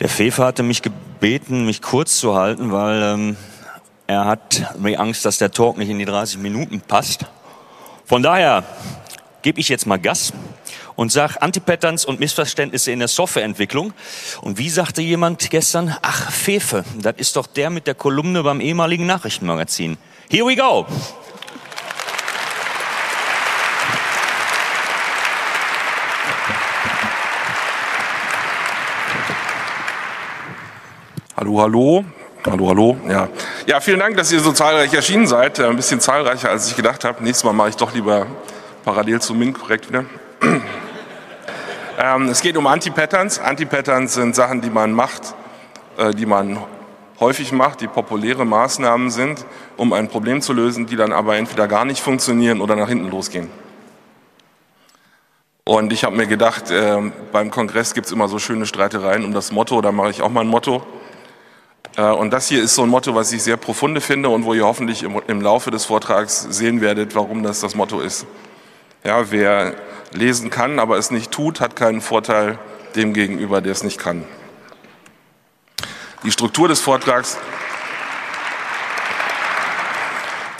Der Fefe hatte mich gebeten, mich kurz zu halten, weil ähm, er hat Angst, dass der Talk nicht in die 30 Minuten passt. Von daher gebe ich jetzt mal Gas und sage Antipatterns und Missverständnisse in der Softwareentwicklung. Und wie sagte jemand gestern? Ach, Fefe, das ist doch der mit der Kolumne beim ehemaligen Nachrichtenmagazin. Here we go! Hallo, hallo. Hallo, hallo. Ja. ja, vielen Dank, dass ihr so zahlreich erschienen seid. Ein bisschen zahlreicher, als ich gedacht habe. Nächstes Mal mache ich doch lieber parallel zu Min korrekt wieder. ähm, es geht um Anti-Patterns. Anti-Patterns sind Sachen, die man macht, äh, die man häufig macht, die populäre Maßnahmen sind, um ein Problem zu lösen, die dann aber entweder gar nicht funktionieren oder nach hinten losgehen. Und ich habe mir gedacht, äh, beim Kongress gibt es immer so schöne Streitereien um das Motto, da mache ich auch mal ein Motto. Äh, und das hier ist so ein Motto, was ich sehr profunde finde und wo ihr hoffentlich im, Laufe des Vortrags sehen werdet, warum das das Motto ist. Ja, wer lesen kann, aber es nicht tut, hat keinen Vorteil dem gegenüber, der es nicht kann. Die Struktur des Vortrags,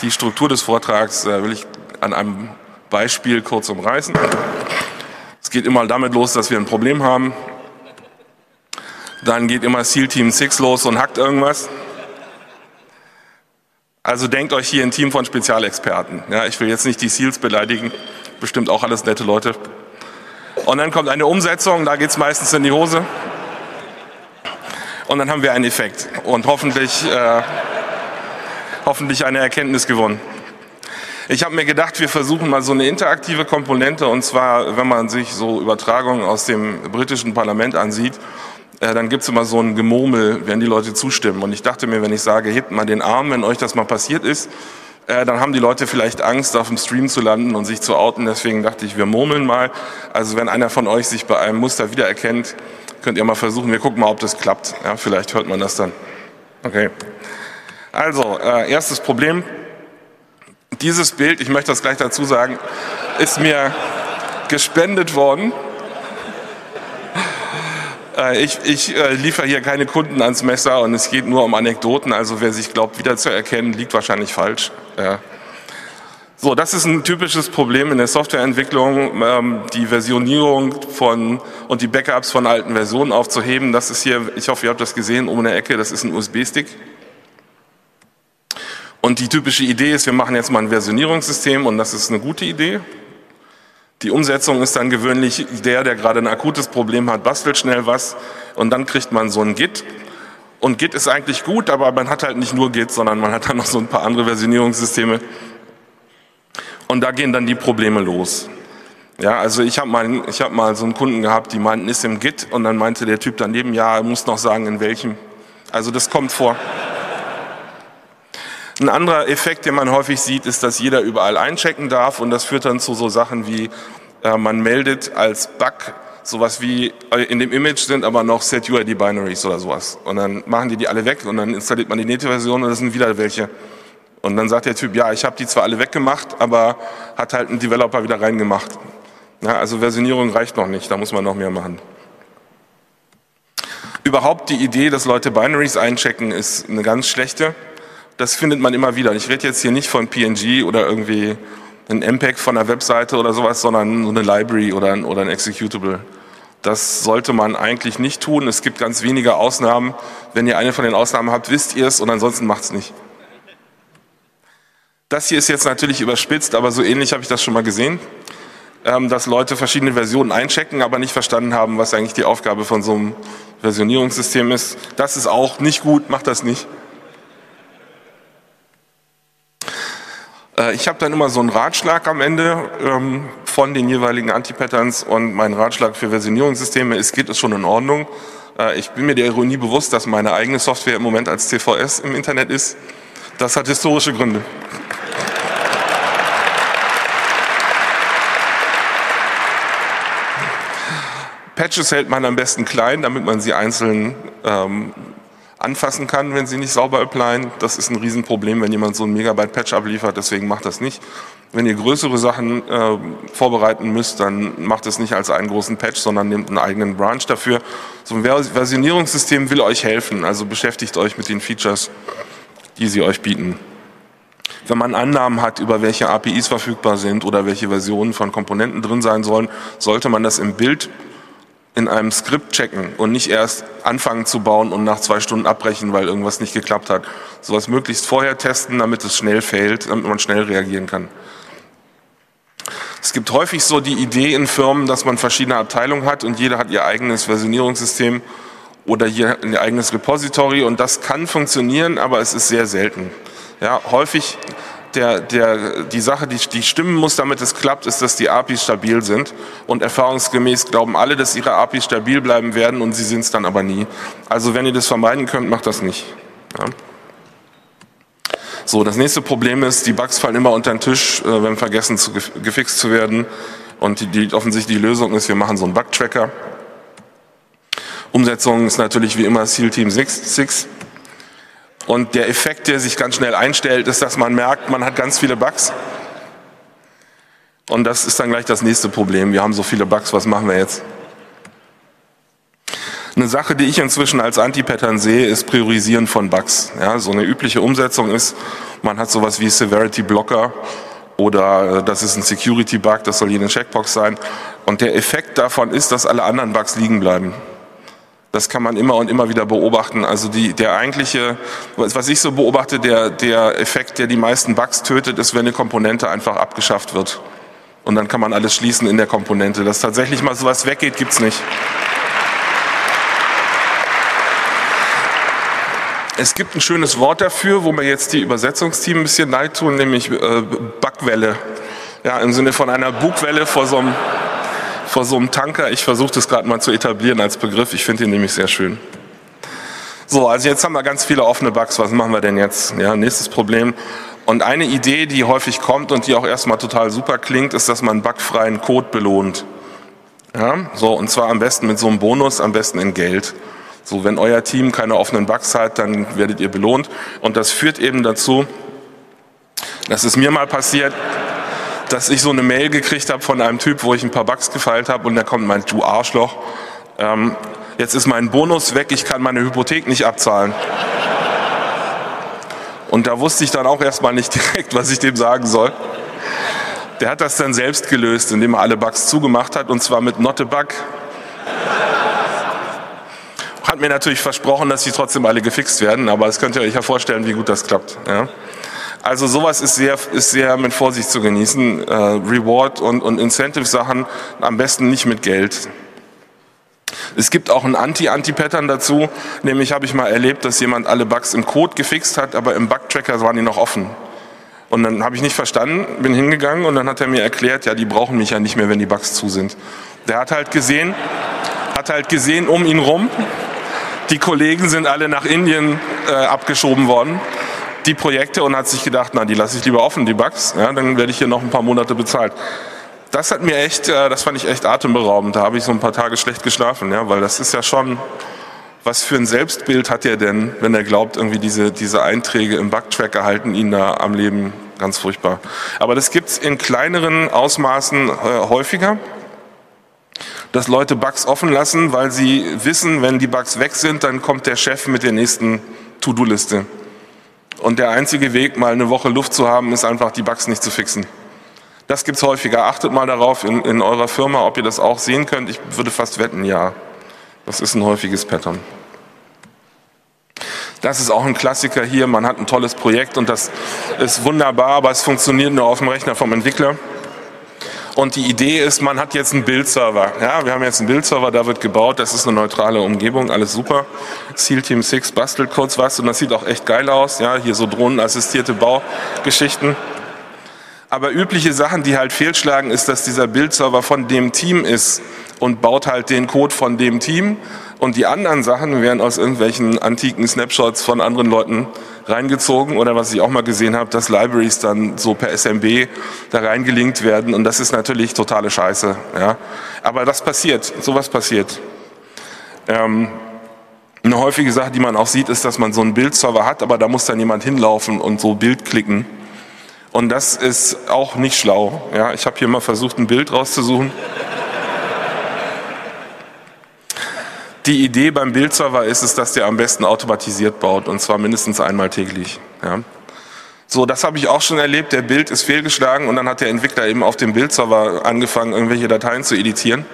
die Struktur des Vortrags äh, will ich an einem Beispiel kurz umreißen. Es geht immer damit los, dass wir ein Problem haben dann geht immer SEAL Team 6 los und hackt irgendwas. Also denkt euch hier ein Team von Spezialexperten. Ja, ich will jetzt nicht die SEALs beleidigen, bestimmt auch alles nette Leute. Und dann kommt eine Umsetzung, da geht es meistens in die Hose. Und dann haben wir einen Effekt und hoffentlich, äh, hoffentlich eine Erkenntnis gewonnen. Ich habe mir gedacht, wir versuchen mal so eine interaktive Komponente, und zwar, wenn man sich so Übertragungen aus dem britischen Parlament ansieht, äh, dann gibt's immer so ein Gemurmel, wenn die Leute zustimmen. Und ich dachte mir, wenn ich sage, hebt mal den Arm, wenn euch das mal passiert ist, äh, dann haben die Leute vielleicht Angst, auf dem Stream zu landen und sich zu outen. Deswegen dachte ich, wir murmeln mal. Also wenn einer von euch sich bei einem Muster wiedererkennt, könnt ihr mal versuchen. Wir gucken mal, ob das klappt. Ja, vielleicht hört man das dann. Okay. Also, äh, erstes Problem. Dieses Bild, ich möchte das gleich dazu sagen, ist mir gespendet worden ich, ich äh, liefere hier keine Kunden ans Messer und es geht nur um Anekdoten. Also wer sich glaubt, wiederzuerkennen, liegt wahrscheinlich falsch. Ja. So, das ist ein typisches Problem in der Softwareentwicklung, ähm, die Versionierung von und die Backups von alten Versionen aufzuheben. Das ist hier, ich hoffe, ihr habt das gesehen, um eine Ecke, das ist ein USB-Stick. Und die typische Idee ist, wir machen jetzt mal ein Versionierungssystem und das ist eine gute Idee. Die Umsetzung ist dann gewöhnlich der, der gerade ein akutes Problem hat, bastelt schnell was und dann kriegt man so ein Git. Und Git ist eigentlich gut, aber man hat halt nicht nur Git, sondern man hat dann noch so ein paar andere Versionierungssysteme. Und da gehen dann die Probleme los. Ja, also ich habe mal, hab mal so einen Kunden gehabt, die meinten, ist im Git und dann meinte der Typ daneben, ja, er muss noch sagen, in welchem. Also das kommt vor. Ein anderer Effekt, den man häufig sieht, ist, dass jeder überall einchecken darf und das führt dann zu so Sachen wie, äh, man meldet als Bug sowas wie, äh, in dem Image sind aber noch Set-UID-Binaries oder sowas. Und dann machen die die alle weg und dann installiert man die Native-Version und das sind wieder welche. Und dann sagt der Typ, ja, ich habe die zwar alle weggemacht, aber hat halt ein Developer wieder reingemacht. Ja, also Versionierung reicht noch nicht, da muss man noch mehr machen. Überhaupt die Idee, dass Leute Binaries einchecken, ist eine ganz schlechte das findet man immer wieder. Ich rede jetzt hier nicht von PNG oder irgendwie ein MPEG von einer Webseite oder sowas, sondern so eine Library oder ein, oder ein Executable. Das sollte man eigentlich nicht tun. Es gibt ganz wenige Ausnahmen. Wenn ihr eine von den Ausnahmen habt, wisst ihr es und ansonsten macht es nicht. Das hier ist jetzt natürlich überspitzt, aber so ähnlich habe ich das schon mal gesehen, ähm, dass Leute verschiedene Versionen einchecken, aber nicht verstanden haben, was eigentlich die Aufgabe von so einem Versionierungssystem ist. Das ist auch nicht gut, macht das nicht. Ich habe dann immer so einen Ratschlag am Ende ähm, von den jeweiligen Anti-Patterns und mein Ratschlag für Versionierungssysteme ist, geht es schon in Ordnung. Äh, ich bin mir der Ironie bewusst, dass meine eigene Software im Moment als CVS im Internet ist. Das hat historische Gründe. Patches hält man am besten klein, damit man sie einzeln ähm, anfassen kann, wenn sie nicht sauber applyen. Das ist ein Riesenproblem, wenn jemand so ein Megabyte Patch abliefert, deswegen macht das nicht. Wenn ihr größere Sachen äh, vorbereiten müsst, dann macht es nicht als einen großen Patch, sondern nehmt einen eigenen Branch dafür. So ein Versionierungssystem will euch helfen, also beschäftigt euch mit den Features, die sie euch bieten. Wenn man Annahmen hat, über welche APIs verfügbar sind oder welche Versionen von Komponenten drin sein sollen, sollte man das im Bild in einem Skript checken und nicht erst anfangen zu bauen und nach zwei Stunden abbrechen, weil irgendwas nicht geklappt hat. Sowas möglichst vorher testen, damit es schnell fällt, damit man schnell reagieren kann. Es gibt häufig so die Idee in Firmen, dass man verschiedene Abteilungen hat und jeder hat ihr eigenes Versionierungssystem oder ihr eigenes Repository und das kann funktionieren, aber es ist sehr selten. Ja, häufig der, der, die Sache, die, die stimmen muss, damit es klappt, ist, dass die APIs stabil sind. Und erfahrungsgemäß glauben alle, dass ihre APIs stabil bleiben werden und sie sind es dann aber nie. Also wenn ihr das vermeiden könnt, macht das nicht. Ja. So, das nächste Problem ist, die Bugs fallen immer unter den Tisch, äh, wenn vergessen zu, gefixt zu werden. Und die, die, offensichtlich die Lösung ist, wir machen so einen Bug-Tracker. Umsetzung ist natürlich wie immer SEAL Team 6. 6. Und der Effekt, der sich ganz schnell einstellt, ist, dass man merkt, man hat ganz viele Bugs. Und das ist dann gleich das nächste Problem. Wir haben so viele Bugs, was machen wir jetzt? Eine Sache, die ich inzwischen als Anti-Pattern sehe, ist Priorisieren von Bugs. Ja, so eine übliche Umsetzung ist, man hat sowas wie Severity Blocker oder äh, das ist ein Security Bug, das soll hier eine Checkbox sein. Und der Effekt davon ist, dass alle anderen Bugs liegen bleiben. Das kann man immer und immer wieder beobachten. Also die, der eigentliche, was ich so beobachte, der, der Effekt, der die meisten Bugs tötet, ist, wenn eine Komponente einfach abgeschafft wird. Und dann kann man alles schließen in der Komponente. Dass tatsächlich mal sowas weggeht, gibt's nicht. Es gibt ein schönes Wort dafür, wo mir jetzt die Übersetzungsteam ein bisschen leid tun, nämlich äh, Bugwelle. Ja, im Sinne von einer Bugwelle vor so einem, vor so einem Tanker. Ich versuche das gerade mal zu etablieren als Begriff. Ich finde ihn nämlich sehr schön. So, also jetzt haben wir ganz viele offene Bugs. Was machen wir denn jetzt? Ja, nächstes Problem. Und eine Idee, die häufig kommt und die auch erstmal total super klingt, ist, dass man bugfreien Code belohnt. Ja, so, und zwar am besten mit so einem Bonus, am besten in Geld. So, wenn euer Team keine offenen Bugs hat, dann werdet ihr belohnt. Und das führt eben dazu, dass es mir mal passiert, dass ich so eine Mail gekriegt habe von einem Typ, wo ich ein paar Bugs gefeilt habe und der kommt und meint, du Arschloch, ähm, jetzt ist mein Bonus weg, ich kann meine Hypothek nicht abzahlen. Und da wusste ich dann auch erstmal nicht direkt, was ich dem sagen soll. Der hat das dann selbst gelöst, indem er alle Bugs zugemacht hat und zwar mit Not a Bug hat mir natürlich versprochen, dass sie trotzdem alle gefixt werden, aber das könnt ihr euch ja vorstellen, wie gut das klappt. Ja. Also sowas ist sehr, ist sehr mit Vorsicht zu genießen. Äh, Reward und, und Incentive-Sachen am besten nicht mit Geld. Es gibt auch ein Anti-Anti-Pattern dazu, nämlich habe ich mal erlebt, dass jemand alle Bugs im Code gefixt hat, aber im Bug-Tracker waren die noch offen. Und dann habe ich nicht verstanden, bin hingegangen und dann hat er mir erklärt, ja, die brauchen mich ja nicht mehr, wenn die Bugs zu sind. Der hat halt gesehen, hat halt gesehen um ihn rum, die Kollegen sind alle nach Indien äh, abgeschoben worden, die Projekte, und hat sich gedacht, na, die lasse ich lieber offen, die Bugs, ja, dann werde ich hier noch ein paar Monate bezahlt. Das hat mir echt, äh, das fand ich echt atemberaubend. Da habe ich so ein paar Tage schlecht geschlafen, ja, weil das ist ja schon, was für ein Selbstbild hat er denn, wenn er glaubt, irgendwie diese, diese Einträge im Bugtracker halten ihn da am Leben ganz furchtbar. Aber das gibt's in kleineren Ausmaßen äh, häufiger dass Leute Bugs offen lassen, weil sie wissen, wenn die Bugs weg sind, dann kommt der Chef mit der nächsten To-Do-Liste. Und der einzige Weg, mal eine Woche Luft zu haben, ist einfach, die Bugs nicht zu fixen. Das gibt's häufiger. Achtet mal darauf in, in eurer Firma, ob ihr das auch sehen könnt. Ich würde fast wetten, ja. Das ist ein häufiges Pattern. Das ist auch ein Klassiker hier. Man hat ein tolles Projekt und das ist wunderbar, aber es funktioniert nur auf dem Rechner vom Entwickler. Und die Idee ist, man hat jetzt einen Bildserver. Ja, wir haben jetzt einen Bildserver, da wird gebaut, das ist eine neutrale Umgebung, alles super. SEAL Team 6 bastelt kurz was und das sieht auch echt geil aus. Ja, hier so drohnenassistierte Baugeschichten. Aber übliche Sachen, die halt fehlschlagen, ist, dass dieser Bildserver von dem Team ist und baut halt den Code von dem Team. Und die anderen Sachen werden aus irgendwelchen antiken Snapshots von anderen Leuten reingezogen oder was ich auch mal gesehen habe, dass Libraries dann so per SMB da reingelinkt werden und das ist natürlich totale Scheiße. Ja. Aber das passiert, sowas passiert. Ähm, eine häufige Sache, die man auch sieht, ist, dass man so einen Bildserver hat, aber da muss dann jemand hinlaufen und so Bild klicken. Und das ist auch nicht schlau. Ja, ich habe hier mal versucht, ein Bild rauszusuchen. Die Idee beim Bildserver ist es, dass der am besten automatisiert baut und zwar mindestens einmal täglich. Ja. So, das habe ich auch schon erlebt. Der Bild ist fehlgeschlagen und dann hat der Entwickler eben auf dem Bildserver angefangen, irgendwelche Dateien zu editieren.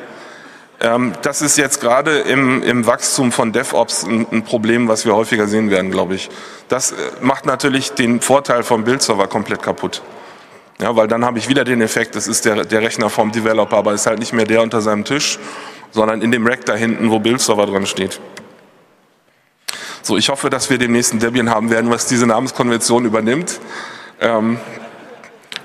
Ähm, das ist jetzt gerade im, im Wachstum von DevOps ein, ein, Problem, was wir häufiger sehen werden, glaube ich. Das äh, macht natürlich den Vorteil vom Bildserver komplett kaputt. Ja, weil dann habe ich wieder den Effekt, das ist der, der Rechner vom Developer, aber ist halt nicht mehr der unter seinem Tisch, sondern in dem Rack da hinten, wo Bildserver dran steht. So, ich hoffe, dass wir den nächsten Debian haben werden, was diese Namenskonvention übernimmt. Ähm,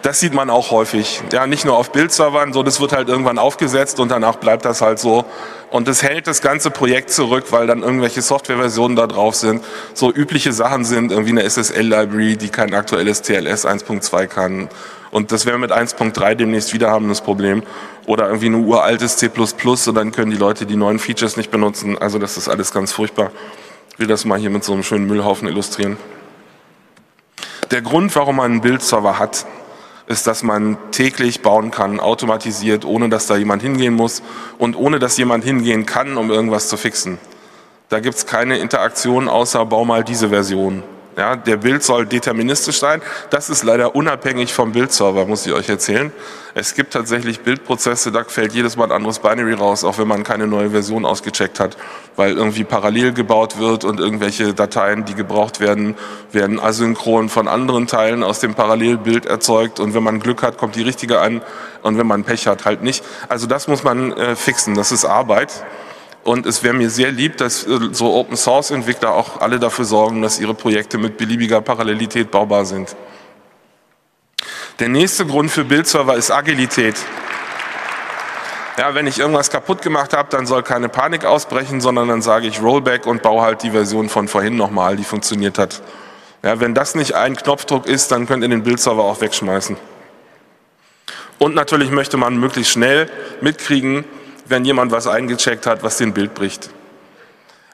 das sieht man auch häufig. Ja, nicht nur auf Bildservern, so das wird halt irgendwann aufgesetzt und danach bleibt das halt so. Und es hält das ganze Projekt zurück, weil dann irgendwelche Softwareversionen da drauf sind. So übliche Sachen sind irgendwie eine SSL-Library, die kein aktuelles TLS 1.2 kann. Und das werden wir mit 1.3 demnächst wieder haben, das Problem. Oder irgendwie ein uraltes C++ und dann können die Leute die neuen Features nicht benutzen. Also das ist alles ganz furchtbar. Ich will das mal hier mit so einem schönen Müllhaufen illustrieren. Der Grund, warum man einen Bildserver hat, ist, dass man täglich bauen kann, automatisiert, ohne dass da jemand hingehen muss und ohne dass jemand hingehen kann, um irgendwas zu fixen. Da gibt es keine Interaktion außer bau mal diese Version. Ja, der Bild soll deterministisch sein. Das ist leider unabhängig vom Bildserver, muss ich euch erzählen. Es gibt tatsächlich Bildprozesse, da fällt jedes Mal ein anderes Binary raus, auch wenn man keine neue Version ausgecheckt hat, weil irgendwie parallel gebaut wird und irgendwelche Dateien, die gebraucht werden, werden asynchron von anderen Teilen aus dem Parallelbild erzeugt und wenn man Glück hat, kommt die richtige an und wenn man Pech hat, halt nicht. Also das muss man äh, fixen, das ist Arbeit. Und es wäre mir sehr lieb, dass äh, so Open Source Entwickler auch alle dafür sorgen, dass ihre Projekte mit beliebiger Parallelität baubar sind. Der nächste Grund für Bildserver ist Agilität. Ja, wenn ich irgendwas kaputt gemacht habe, dann soll keine Panik ausbrechen, sondern dann sage ich Rollback und baue halt die Version von vorhin nochmal, die funktioniert hat. Ja, wenn das nicht ein Knopfdruck ist, dann könnt ihr den Bildserver auch wegschmeißen. Und natürlich möchte man möglichst schnell mitkriegen, wenn jemand was eingecheckt hat, was den Bild bricht.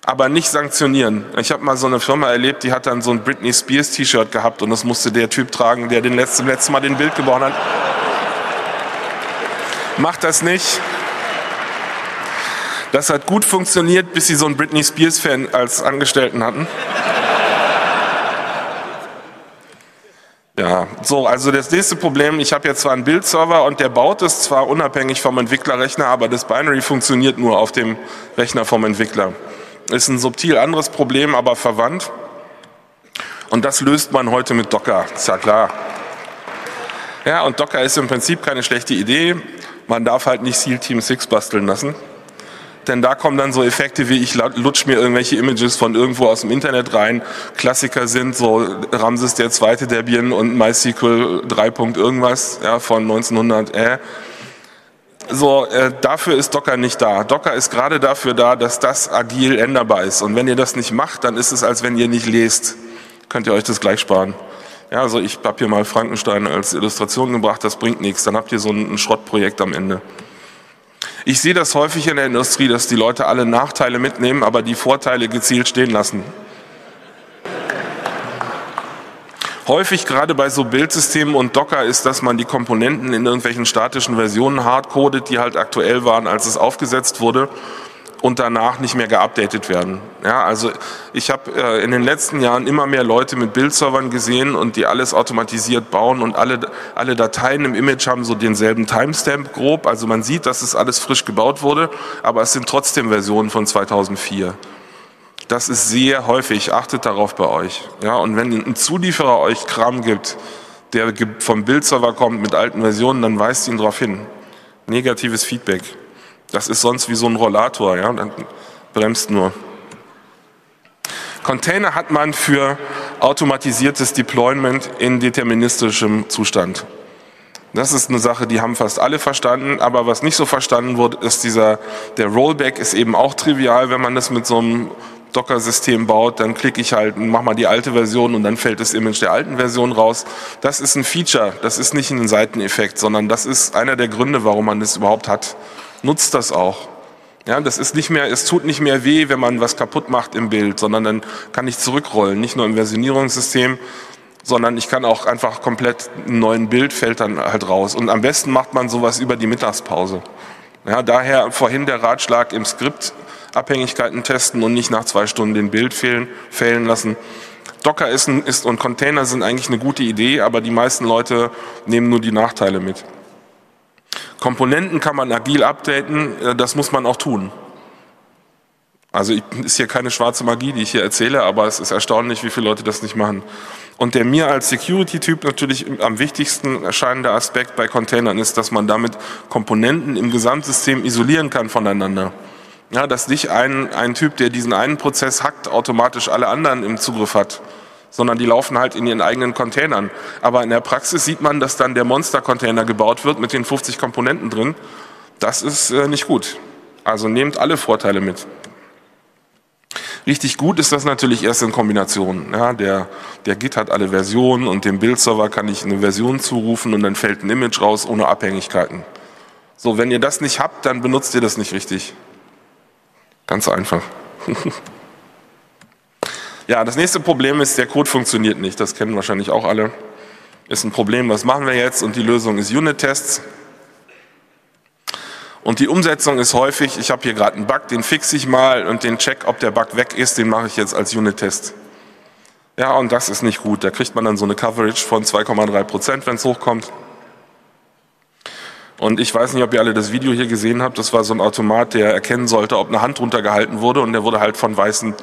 Aber nicht sanktionieren. Ich habe mal so eine Firma erlebt, die hat dann so ein Britney Spears T-Shirt gehabt und das musste der Typ tragen, der den letzten, letzten Mal den Bild gebrochen hat. Macht das nicht. Das hat gut funktioniert, bis sie so einen Britney Spears Fan als Angestellten hatten. Ja, so, also das nächste Problem, ich habe jetzt zwar einen Bildserver und der baut es zwar unabhängig vom Entwicklerrechner, aber das Binary funktioniert nur auf dem Rechner vom Entwickler. Ist ein subtil anderes Problem, aber verwandt. Und das löst man heute mit Docker, ist ja klar. Ja, und Docker ist im Prinzip keine schlechte Idee. Man darf halt nicht SEAL Team 6 basteln lassen denn da kommen dann so Effekte wie ich lutsch mir irgendwelche Images von irgendwo aus dem Internet rein. Klassiker sind so Ramses der zweite Debian und MySQL 3. irgendwas ja, von 1900. Äh. So, äh, dafür ist Docker nicht da. Docker ist gerade dafür da, dass das agil änderbar ist. Und wenn ihr das nicht macht, dann ist es, als wenn ihr nicht lest. Könnt ihr euch das gleich sparen. Ja, also ich habe hier mal Frankenstein als Illustration gebracht, das bringt nichts. Dann habt ihr so ein, ein Schrottprojekt am Ende. Ich sehe das häufig in der Industrie, dass die Leute alle Nachteile mitnehmen, aber die Vorteile gezielt stehen lassen. Häufig gerade bei so Bildsystemen und Docker ist, dass man die Komponenten in irgendwelchen statischen Versionen hardcodet, die halt aktuell waren, als es aufgesetzt wurde und danach nicht mehr geupdatet werden. Ja, also ich habe äh, in den letzten Jahren immer mehr Leute mit Bildservern gesehen und die alles automatisiert bauen und alle, alle Dateien im Image haben so denselben Timestamp grob. Also man sieht, dass es alles frisch gebaut wurde, aber es sind trotzdem Versionen von 2004. Das ist sehr häufig, achtet darauf bei euch. Ja, und wenn ein Zulieferer euch Kram gibt, der vom Bildserver kommt mit alten Versionen, dann weist ihn darauf hin. Negatives Feedback. Das ist sonst wie so ein Rollator, ja, dann bremst nur. Container hat man für automatisiertes Deployment in deterministischem Zustand. Das ist eine Sache, die haben fast alle verstanden, aber was nicht so verstanden wird, ist dieser, der Rollback ist eben auch trivial, wenn man das mit so einem Docker-System baut, dann klicke ich halt und mache mal die alte Version und dann fällt das Image der alten Version raus. Das ist ein Feature, das ist nicht ein Seiteneffekt, sondern das ist einer der Gründe, warum man das überhaupt hat nutzt das auch. Ja, das ist nicht mehr, es tut nicht mehr weh, wenn man was kaputt macht im Bild, sondern dann kann ich zurückrollen, nicht nur im Versionierungssystem, sondern ich kann auch einfach komplett einen neuen Bild fällt dann halt raus. Und am besten macht man sowas über die Mittagspause. Ja, daher vorhin der Ratschlag im Skript Abhängigkeiten testen und nicht nach zwei Stunden den Bild fehlen, fehlen lassen. Docker ist, ist und Container sind eigentlich eine gute Idee, aber die meisten Leute nehmen nur die Nachteile mit. Komponenten kann man agil updaten, äh, das muss man auch tun. Also ist hier keine schwarze Magie, die ich hier erzähle, aber es ist erstaunlich, wie viele Leute das nicht machen. Und der mir als Security-Typ natürlich am wichtigsten erscheinende Aspekt bei Containern ist, dass man damit Komponenten im Gesamtsystem isolieren kann voneinander. Ja, dass nicht ein, ein Typ, der diesen einen Prozess hackt, automatisch alle anderen im Zugriff hat, sondern die laufen halt in ihren eigenen Containern. Aber in der Praxis sieht man, dass dann der Monster-Container gebaut wird mit den 50 Komponenten drin. Das ist äh, nicht gut. Also nehmt alle Vorteile mit. Richtig gut ist das natürlich erst in Kombination. Ja, der, der Git hat alle Versionen und dem Bildserver kann ich eine Version zurufen und dann fällt ein Image raus ohne Abhängigkeiten. So, wenn ihr das nicht habt, dann benutzt ihr das nicht richtig. Ganz einfach. ja, das nächste Problem ist, der Code funktioniert nicht. Das kennen wahrscheinlich auch alle. Ist ein Problem, was machen wir jetzt? Und die Lösung ist Unit-Tests. Und die Umsetzung ist häufig, ich habe hier gerade einen Bug, den fixe ich mal und den Check, ob der Bug weg ist, den mache ich jetzt als Unit-Test. Ja, und das ist nicht gut. Da kriegt man dann so eine Coverage von 2,3 Prozent, wenn es hochkommt. Und ich weiß nicht, ob ihr alle das Video hier gesehen habt. Das war so ein Automat, der erkennen sollte, ob eine Hand runtergehalten wurde. Und der wurde halt von Weißen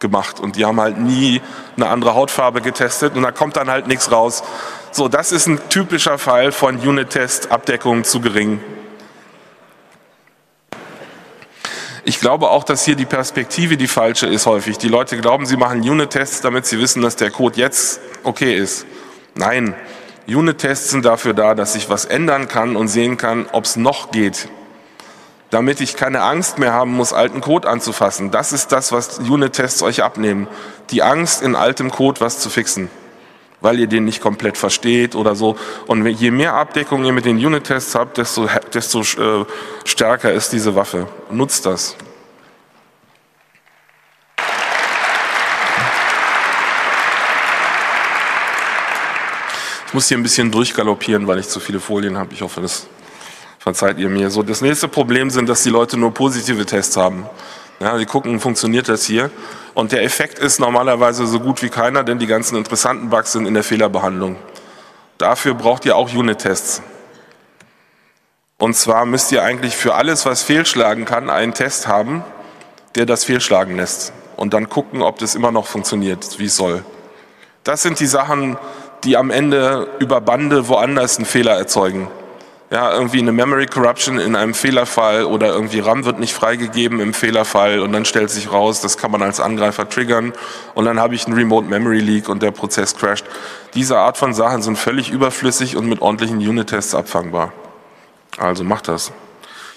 gemacht. Und die haben halt nie eine andere Hautfarbe getestet. Und da kommt dann halt nichts raus. So, das ist ein typischer Fall von Unit-Test-Abdeckung zu gering. Ich glaube auch, dass hier die Perspektive die falsche ist häufig. Die Leute glauben, sie machen Unit-Tests, damit sie wissen, dass der Code jetzt okay ist. Nein, Unit-Tests sind dafür da, dass ich was ändern kann und sehen kann, ob es noch geht. Damit ich keine Angst mehr haben muss, alten Code anzufassen. Das ist das, was Unit-Tests euch abnehmen. Die Angst, in altem Code was zu fixen weil ihr den nicht komplett versteht oder so. Und je mehr Abdeckung ihr mit den Unit-Tests habt, desto, desto äh, stärker ist diese Waffe. Nutzt das. Ich muss hier ein bisschen durchgaloppieren, weil ich zu viele Folien habe. Ich hoffe, das verzeiht ihr mir. So, das nächste Problem sind, dass die Leute nur positive Tests haben. Ja, die gucken, funktioniert das hier? Und der Effekt ist normalerweise so gut wie keiner, denn die ganzen interessanten Bugs sind in der Fehlerbehandlung. Dafür braucht ihr auch Unit-Tests. Und zwar müsst ihr eigentlich für alles, was fehlschlagen kann, einen Test haben, der das fehlschlagen lässt. Und dann gucken, ob das immer noch funktioniert, wie es soll. Das sind die Sachen, die am Ende über Bande woanders einen Fehler erzeugen ja, irgendwie eine Memory Corruption in einem Fehlerfall oder irgendwie RAM wird nicht freigegeben im Fehlerfall und dann stellt sich raus, das kann man als Angreifer triggern und dann habe ich einen Remote Memory Leak und der Prozess crasht. Diese Art von Sachen sind völlig überflüssig und mit ordentlichen Unit-Tests abfangbar. Also macht das.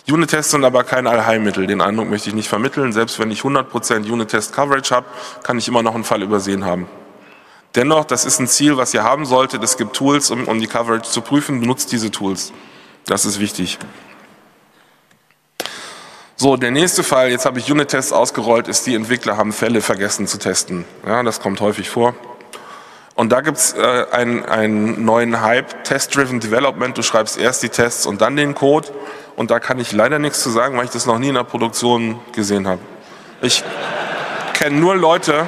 Unit-Tests sind aber kein Allheilmittel. Den Eindruck möchte ich nicht vermitteln. Selbst wenn ich 100% Unit-Test-Coverage habe, kann ich immer noch einen Fall übersehen haben. Dennoch, das ist ein Ziel, was ihr haben solltet. Es gibt Tools, um, um die Coverage zu prüfen. Benutzt diese Tools. Das ist wichtig. So, der nächste Fall, jetzt habe ich Unit-Tests ausgerollt, ist, die Entwickler haben Fälle vergessen zu testen. Ja, das kommt häufig vor. Und da gibt es äh, einen, einen neuen Hype, Test-Driven Development. Du schreibst erst die Tests und dann den Code. Und da kann ich leider nichts zu sagen, weil ich das noch nie in der Produktion gesehen habe. Ich kenne nur Leute,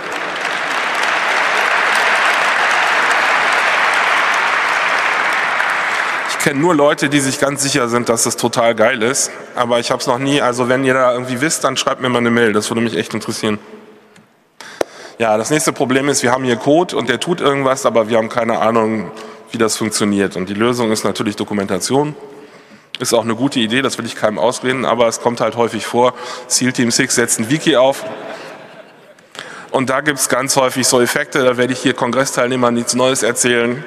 kenne nur Leute, die sich ganz sicher sind, dass es total geil ist. Aber ich habe es noch nie. Also wenn ihr da irgendwie wisst, dann schreibt mir mal eine Mail. Das würde mich echt interessieren. Ja, das nächste Problem ist, wir haben hier Code und der tut irgendwas, aber wir haben keine Ahnung, wie das funktioniert. Und die Lösung ist natürlich Dokumentation. Ist auch eine gute Idee, das will ich keinem ausreden, aber es kommt halt häufig vor. SEAL Team 6 setzt ein Wiki auf. Und da gibt es ganz häufig so Effekte, da werde ich hier Kongressteilnehmern nichts Neues erzählen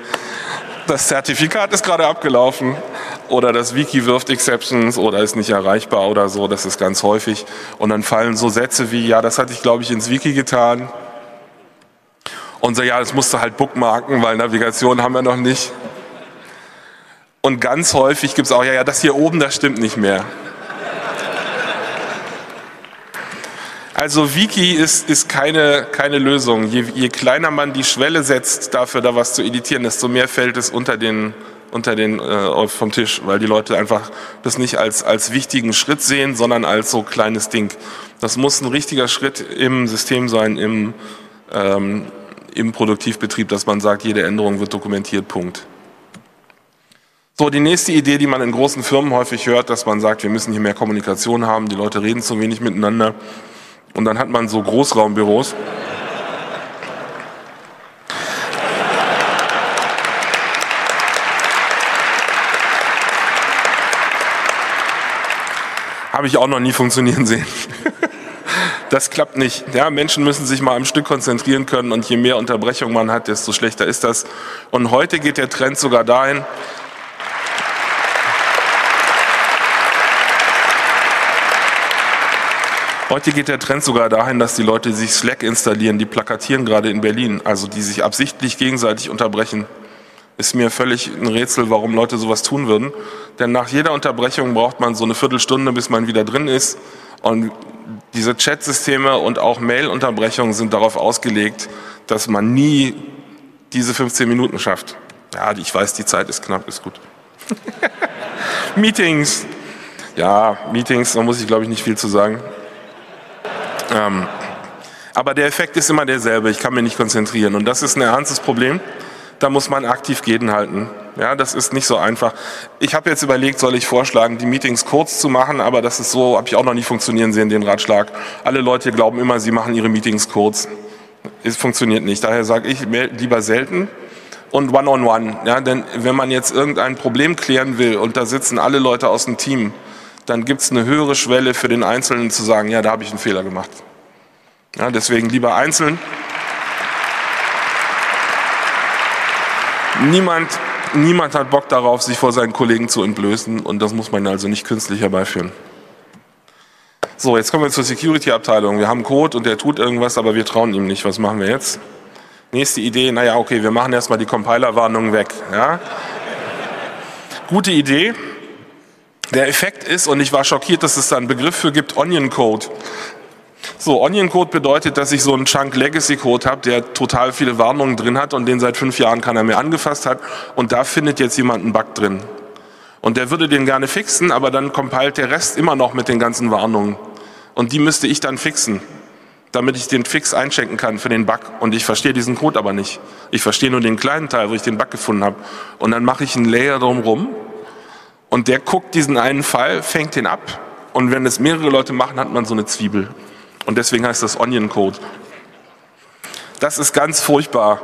das Zertifikat ist gerade abgelaufen oder das Wiki wirft Exceptions oder ist nicht erreichbar oder so, das ist ganz häufig. Und dann fallen so Sätze wie, ja, das hatte ich, glaube ich, ins Wiki getan. Und so, ja, das musste halt bookmarken, weil Navigation haben wir noch nicht. Und ganz häufig gibt es auch, ja, ja, das hier oben, das stimmt nicht mehr. Also Wiki ist, ist keine, keine Lösung. Je, je kleiner man die Schwelle setzt, dafür da was zu editieren, desto mehr fällt es unter den, unter den äh, vom Tisch, weil die Leute einfach das nicht als, als wichtigen Schritt sehen, sondern als so kleines Ding. Das muss ein richtiger Schritt im System sein, im, ähm, im Produktivbetrieb, dass man sagt, jede Änderung wird dokumentiert, Punkt. So, die nächste Idee, die man in großen Firmen häufig hört, dass man sagt, wir müssen hier mehr Kommunikation haben, die Leute reden zu wenig miteinander. Und dann hat man so Großraumbüros. Habe ich auch noch nie funktionieren sehen. Das klappt nicht. Ja, Menschen müssen sich mal am Stück konzentrieren können und je mehr Unterbrechung man hat, desto schlechter ist das. Und heute geht der Trend sogar dahin, Heute geht der Trend sogar dahin, dass die Leute sich Slack installieren, die plakatieren gerade in Berlin, also die sich absichtlich gegenseitig unterbrechen. Ist mir völlig ein Rätsel, warum Leute sowas tun würden. Denn nach jeder Unterbrechung braucht man so eine Viertelstunde, bis man wieder drin ist. Und diese Chatsysteme und auch Mail-Unterbrechungen sind darauf ausgelegt, dass man nie diese 15 Minuten schafft. Ja, ich weiß, die Zeit ist knapp, ist gut. Meetings. Ja, Meetings, da muss ich glaube ich nicht viel zu sagen. Ähm, aber der Effekt ist immer derselbe. Ich kann mich nicht konzentrieren. Und das ist ein ernstes Problem. Da muss man aktiv gegenhalten. Ja, das ist nicht so einfach. Ich habe jetzt überlegt, soll ich vorschlagen, die Meetings kurz zu machen, aber das ist so, habe ich auch noch nicht funktionieren sehen, den Ratschlag. Alle Leute glauben immer, sie machen ihre Meetings kurz. Es funktioniert nicht. Daher sage ich lieber selten und one-on-one. -on -one. Ja, denn wenn man jetzt irgendein Problem klären will und da sitzen alle Leute aus dem Team, dann gibt es eine höhere Schwelle für den Einzelnen zu sagen, ja, da habe ich einen Fehler gemacht. Ja, deswegen lieber einzeln. Niemand, niemand hat Bock darauf, sich vor seinen Kollegen zu entblößen und das muss man also nicht künstlich herbeiführen. So, jetzt kommen wir zur Security-Abteilung. Wir haben Code und der tut irgendwas, aber wir trauen ihm nicht. Was machen wir jetzt? Nächste Idee, naja, okay, wir machen erstmal die Compiler-Warnung weg. Ja? Gute Idee, der Effekt ist, und ich war schockiert, dass es da einen Begriff für gibt, Onion Code. So, Onion Code bedeutet, dass ich so einen Chunk Legacy Code habe, der total viele Warnungen drin hat und den seit fünf Jahren keiner mehr angefasst hat. Und da findet jetzt jemand einen Bug drin. Und der würde den gerne fixen, aber dann compilt der Rest immer noch mit den ganzen Warnungen. Und die müsste ich dann fixen, damit ich den Fix einchecken kann für den Bug. Und ich verstehe diesen Code aber nicht. Ich verstehe nur den kleinen Teil, wo ich den Bug gefunden habe. Und dann mache ich einen Layer drumherum und der guckt diesen einen Fall, fängt den ab. Und wenn es mehrere Leute machen, hat man so eine Zwiebel. Und deswegen heißt das Onion Code. Das ist ganz furchtbar.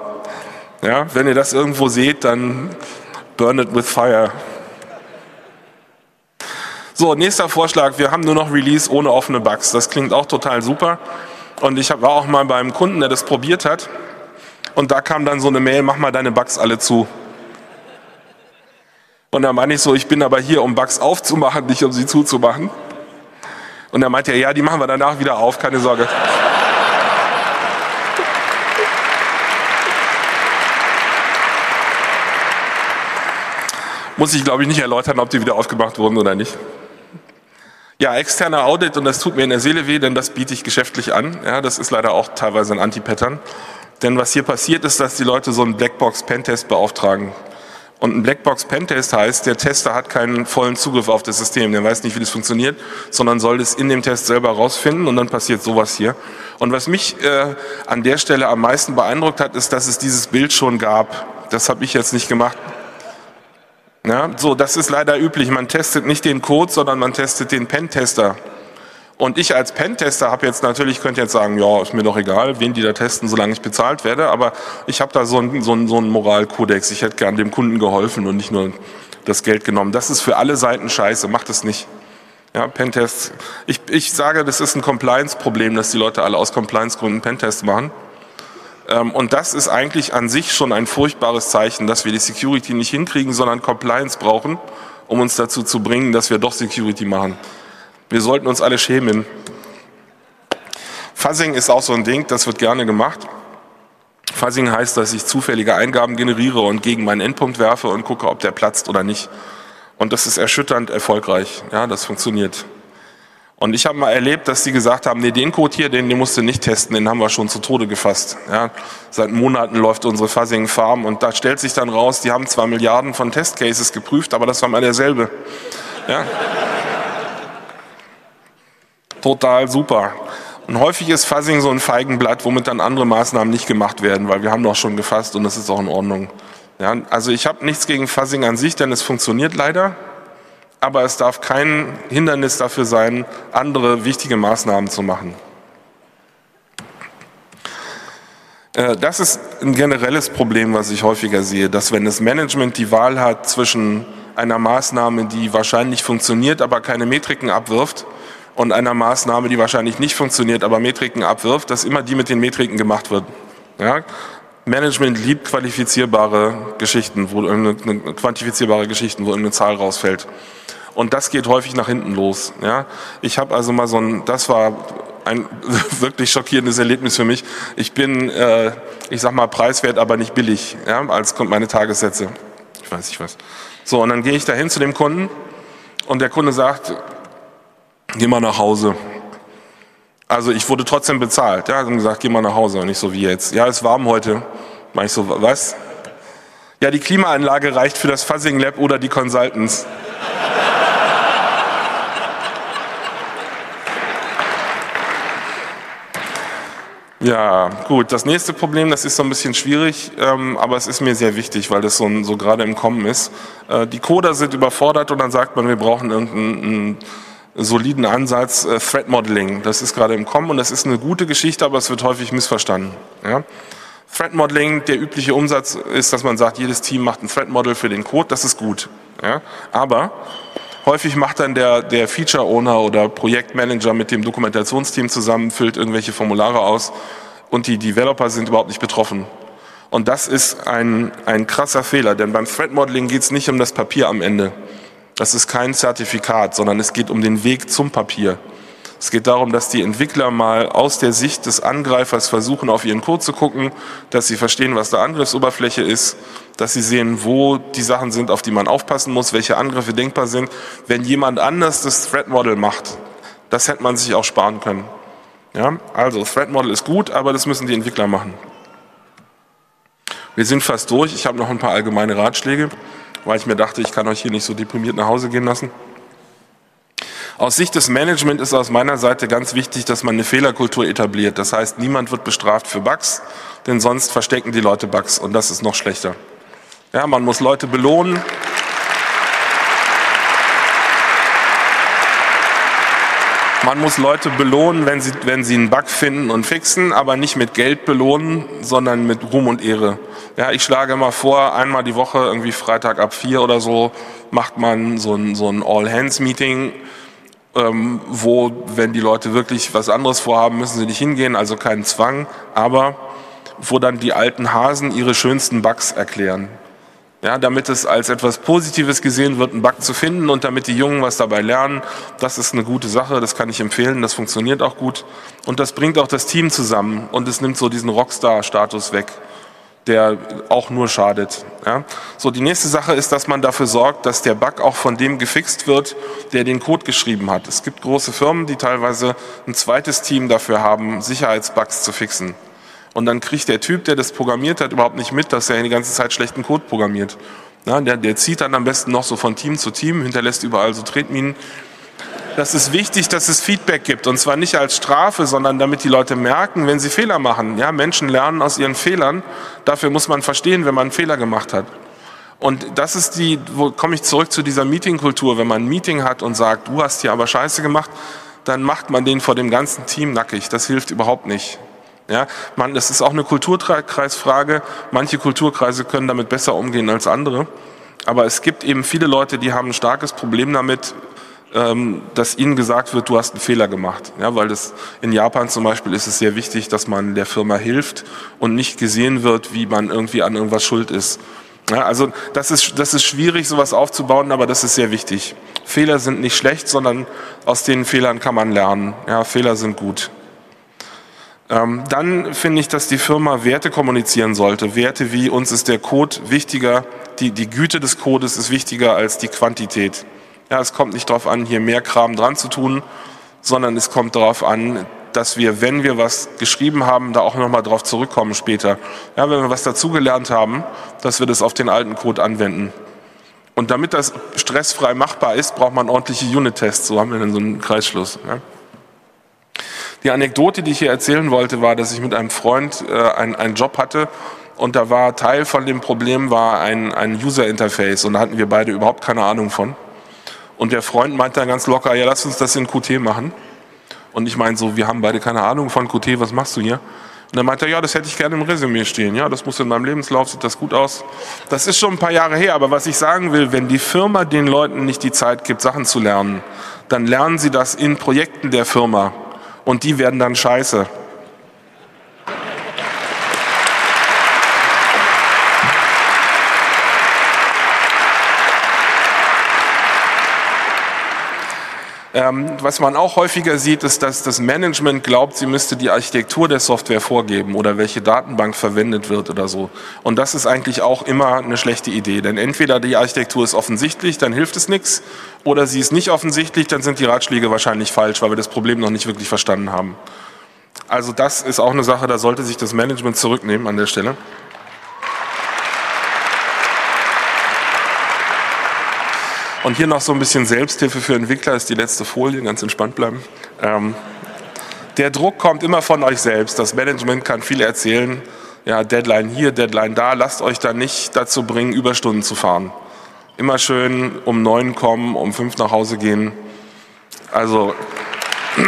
Ja, wenn ihr das irgendwo seht, dann burn it with fire. So, nächster Vorschlag. Wir haben nur noch Release ohne offene Bugs. Das klingt auch total super. Und ich war auch mal beim Kunden, der das probiert hat. Und da kam dann so eine Mail, mach mal deine Bugs alle zu. Und da meine ich so, ich bin aber hier, um Bugs aufzumachen, nicht um sie zuzumachen. Und er meinte er, ja, die machen wir danach wieder auf, keine Sorge. Muss ich, glaube ich, nicht erläutern, ob die wieder aufgemacht wurden oder nicht. Ja, externer Audit, und das tut mir in der Seele weh, denn das biete ich geschäftlich an. Ja, das ist leider auch teilweise ein Anti-Pattern. Denn was hier passiert ist, dass die Leute so einen Blackbox-Pentest beauftragen. Und ein Blackbox-Pentest heißt, der Tester hat keinen vollen Zugriff auf das System, der weiß nicht, wie das funktioniert, sondern soll es in dem Test selber rausfinden und dann passiert sowas hier. Und was mich äh, an der Stelle am meisten beeindruckt hat, ist, dass es dieses Bild schon gab. Das habe ich jetzt nicht gemacht. Ja, so, das ist leider üblich. Man testet nicht den Code, sondern man testet den Pentester. Und ich als Pentester habe jetzt natürlich, könnte jetzt sagen, ja, ist mir doch egal, wen die da testen, solange ich bezahlt werde, aber ich habe da so einen, so, so einen Moralkodex. Ich hätte gern dem Kunden geholfen und nicht nur das Geld genommen. Das ist für alle Seiten scheiße, macht es nicht. Ja, Pentests. Ich, ich sage, das ist ein Compliance-Problem, dass die Leute alle aus Compliance-Gründen Pentests machen. Ähm, und das ist eigentlich an sich schon ein furchtbares Zeichen, dass wir die Security nicht hinkriegen, sondern Compliance brauchen, um uns dazu zu bringen, dass wir doch Security machen. Wir sollten uns alle schämen. Fuzzing ist auch so ein Ding, das wird gerne gemacht. Fuzzing heißt, dass ich zufällige Eingaben generiere und gegen meinen Endpunkt werfe und gucke, ob der platzt oder nicht. Und das ist erschütternd erfolgreich. Ja, das funktioniert. Und ich habe mal erlebt, dass die gesagt haben, nee, den Code hier, den, den musst du nicht testen, den haben wir schon zu Tode gefasst. Ja, seit Monaten läuft unsere Fuzzing Farm und da stellt sich dann raus, die haben zwar Milliarden von Testcases geprüft, aber das war mal derselbe. Ja. Total super. Und häufig ist Fuzzing so ein Feigenblatt, womit dann andere Maßnahmen nicht gemacht werden, weil wir haben doch schon gefasst und das ist auch in Ordnung. Ja, also ich habe nichts gegen Fuzzing an sich, denn es funktioniert leider aber es darf kein Hindernis dafür sein, andere wichtige Maßnahmen zu machen. Äh, das ist ein generelles Problem, was ich häufiger sehe, dass wenn das Management die Wahl hat zwischen einer Maßnahme, die wahrscheinlich funktioniert, aber keine Metriken abwirft, und einer Maßnahme, die wahrscheinlich nicht funktioniert, aber Metriken abwirft, dass immer die mit den Metriken gemacht wird. Ja? Management liebt qualifizierbare Geschichten, wo eine, quantifizierbare Geschichten, wo irgendeine Zahl rausfällt. Und das geht häufig nach hinten los. Ja? Ich habe also mal so ein, das war ein wirklich schockierendes Erlebnis für mich. Ich bin, äh, ich sag mal, preiswert, aber nicht billig, ja, als kommt meine Tagessätze. Ich weiß nicht was. So, und dann gehe ich dahin zu dem Kunden und der Kunde sagt, geh mal nach Hause. Also ich wurde trotzdem bezahlt. Ja, und gesagt, geh mal nach Hause, nicht so wie jetzt. Ja, ist warm heute. Mach ich so, was? Ja, die Klimaanlage reicht für das Fuzzing Lab oder die Consultants. Ja, gut. Das nächste Problem, das ist so ein bisschen schwierig, ähm, aber es ist mir sehr wichtig, weil das so, so gerade im Kommen ist. Äh, die Coder sind überfordert und dann sagt man, wir brauchen irgendeinen soliden Ansatz, äh, Threat Modeling. Das ist gerade im Kommen und das ist eine gute Geschichte, aber es wird häufig missverstanden. Ja? Threat Modeling, der übliche Umsatz ist, dass man sagt, jedes Team macht ein Threat Model für den Code, das ist gut. Ja? Aber Häufig macht dann der, der Feature Owner oder Projektmanager mit dem Dokumentationsteam zusammen, füllt irgendwelche Formulare aus und die Developer sind überhaupt nicht betroffen. Und das ist ein, ein krasser Fehler, denn beim Threat Modeling geht es nicht um das Papier am Ende. Das ist kein Zertifikat, sondern es geht um den Weg zum Papier. Es geht darum, dass die Entwickler mal aus der Sicht des Angreifers versuchen, auf ihren Code zu gucken, dass sie verstehen, was der Angriffsoberfläche ist, dass sie sehen, wo die Sachen sind, auf die man aufpassen muss, welche Angriffe denkbar sind. Wenn jemand anders das Threat Model macht, das hätte man sich auch sparen können. Ja, also Threat Model ist gut, aber das müssen die Entwickler machen. Wir sind fast durch. Ich habe noch ein paar allgemeine Ratschläge, weil ich mir dachte, ich kann euch hier nicht so deprimiert nach Hause gehen lassen. Aus Sicht des Management ist aus meiner Seite ganz wichtig, dass man eine Fehlerkultur etabliert. Das heißt, niemand wird bestraft für Bugs, denn sonst verstecken die Leute Bugs und das ist noch schlechter. Ja, man muss Leute belohnen. Man muss Leute belohnen, wenn sie, wenn sie einen Bug finden und fixen, aber nicht mit Geld belohnen, sondern mit Ruhm und Ehre. Ja, ich schlage mal vor, einmal die Woche, irgendwie Freitag ab vier oder so, macht man so ein, so ein All-Hands-Meeting ähm, wo, wenn die Leute wirklich was anderes vorhaben, müssen sie nicht hingehen, also keinen Zwang, aber wo dann die alten Hasen ihre schönsten Bugs erklären. Ja, damit es als etwas Positives gesehen wird, einen Bug zu finden und damit die Jungen was dabei lernen, das ist eine gute Sache, das kann ich empfehlen, das funktioniert auch gut und das bringt auch das Team zusammen und es nimmt so diesen Rockstar-Status weg der auch nur schadet. Ja? So, die nächste Sache ist, dass man dafür sorgt, dass der Bug auch von dem gefixt wird, der den Code geschrieben hat. Es gibt große Firmen, die teilweise ein zweites Team dafür haben, Sicherheitsbugs zu fixen. Und dann kriegt der Typ, der das programmiert hat, überhaupt nicht mit, dass er die ganze Zeit schlechten Code programmiert. Ja, der, der zieht dann am besten noch so von Team zu Team, hinterlässt überall so Tretminen das ist wichtig, dass es Feedback gibt. Und zwar nicht als Strafe, sondern damit die Leute merken, wenn sie Fehler machen. Ja, Menschen lernen aus ihren Fehlern. Dafür muss man verstehen, wenn man einen Fehler gemacht hat. Und das ist die, wo komme ich zurück zu dieser Meetingkultur. Wenn man ein Meeting hat und sagt, du hast hier aber Scheiße gemacht, dann macht man den vor dem ganzen Team nackig. Das hilft überhaupt nicht. Ja, man, das ist auch eine Kulturkreisfrage. Manche Kulturkreise können damit besser umgehen als andere. Aber es gibt eben viele Leute, die haben ein starkes Problem damit, ähm, dass ihnen gesagt wird, du hast einen Fehler gemacht. Ja, weil das in Japan zum Beispiel ist es sehr wichtig, dass man der Firma hilft und nicht gesehen wird, wie man irgendwie an irgendwas schuld ist. Ja, also das ist, das ist schwierig, sowas aufzubauen, aber das ist sehr wichtig. Fehler sind nicht schlecht, sondern aus den Fehlern kann man lernen. Ja, Fehler sind gut. Ähm, dann finde ich, dass die Firma Werte kommunizieren sollte. Werte wie uns ist der Code wichtiger, die, die Güte des Codes ist wichtiger als die Quantität. Ja, es kommt nicht darauf an, hier mehr Kram dran zu tun. sondern es kommt darauf an, dass wir, wenn wir was geschrieben haben, da auch nochmal drauf zurückkommen später. Ja, wenn wir was dazugelernt haben, dass wir das auf den alten Code anwenden. Und damit das stressfrei machbar ist, braucht man ordentliche Unit-Tests. So haben wir dann so einen Kreisschluss. Ja. Die Anekdote, die ich hier erzählen wollte, war, dass ich mit einem Freund äh, einen, einen Job hatte und da war Teil von dem Problem war ein, ein User-Interface und da hatten wir beide überhaupt keine Ahnung von. Und der Freund meinte dann ganz locker, ja, lass uns das in Qt machen. Und ich meine so, wir haben beide keine Ahnung von Qt, was machst du hier? Und dann meinte er, ja, das hätte ich gerne im Resümee stehen. Ja, das muss in meinem Lebenslauf, sieht das gut aus. Das ist schon ein paar Jahre her, aber was ich sagen will, wenn die Firma den Leuten nicht die Zeit gibt, Sachen zu lernen, dann lernen sie das in Projekten der Firma und die werden dann scheiße. Ähm, was man auch häufiger sieht, ist, dass das Management glaubt, sie müsste die Architektur der Software vorgeben oder welche Datenbank verwendet wird oder so. Und das ist eigentlich auch immer eine schlechte Idee, denn entweder die Architektur ist offensichtlich, dann hilft es nichts, oder sie ist nicht offensichtlich, dann sind die Ratschläge wahrscheinlich falsch, weil wir das Problem noch nicht wirklich verstanden haben. Also das ist auch eine Sache, da sollte sich das Management zurücknehmen an der Stelle. Und hier noch so ein bisschen Selbsthilfe für Entwickler ist die letzte Folie, ganz entspannt bleiben. Ähm, der Druck kommt immer von euch selbst. Das Management kann viel erzählen. Ja, Deadline hier, Deadline da. Lasst euch da nicht dazu bringen, Überstunden zu fahren. Immer schön um neun kommen, um fünf nach Hause gehen. Also,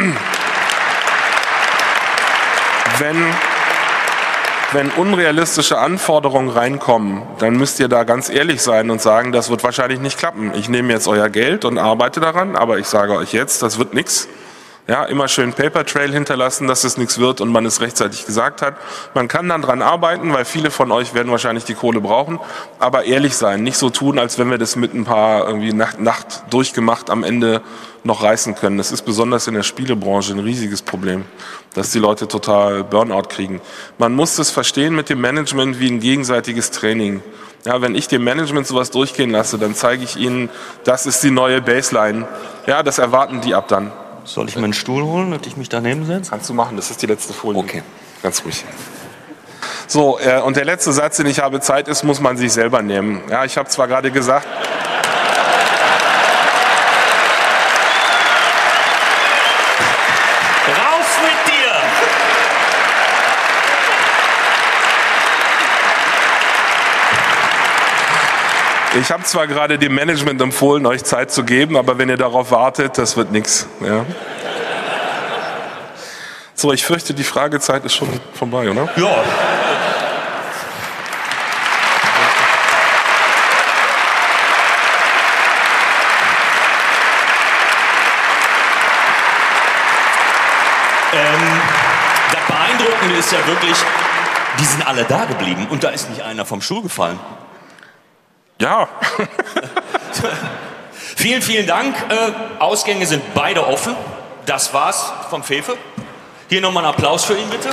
wenn wenn unrealistische Anforderungen reinkommen, dann müsst ihr da ganz ehrlich sein und sagen, das wird wahrscheinlich nicht klappen. Ich nehme jetzt euer Geld und arbeite daran, aber ich sage euch jetzt, das wird nichts. Ja, immer schön Paper Trail hinterlassen, dass es nichts wird und man es rechtzeitig gesagt hat. Man kann dann dran arbeiten, weil viele von euch werden wahrscheinlich die Kohle brauchen, aber ehrlich sein, nicht so tun, als wenn wir das mit ein paar irgendwie Nacht, Nacht durchgemacht am Ende noch reißen können. Das ist besonders in der Spielebranche ein riesiges Problem, dass die Leute total Burnout kriegen. Man muss das verstehen mit dem Management wie ein gegenseitiges Training. Ja, wenn ich dem Management sowas durchgehen lasse, dann zeige ich ihnen, das ist die neue Baseline. Ja, das erwarten die ab dann. Soll ich mir einen Stuhl holen, dass ich mich daneben setze? Kannst du machen, das ist die letzte Folie. Okay. Ganz ruhig. So, äh, und der letzte Satz, den ich habe, Zeit ist, muss man sich selber nehmen. Ja, ich habe zwar gerade gesagt, Raus mit dir! Ich habe zwar gerade dem Management empfohlen, euch Zeit zu geben, aber wenn ihr darauf wartet, das wird nichts. Ja. So, ich fürchte, die Fragezeit ist schon vorbei, oder? Ja. Ähm, das Beeindruckende ist ja wirklich, die sind alle da geblieben und da ist nicht einer vom Stuhl gefallen. Ja. Vielen, vielen Dank. Äh, Ausgänge sind beide offen. Das war's vom Fefe. Hier nochmal einen Applaus für ihn, bitte.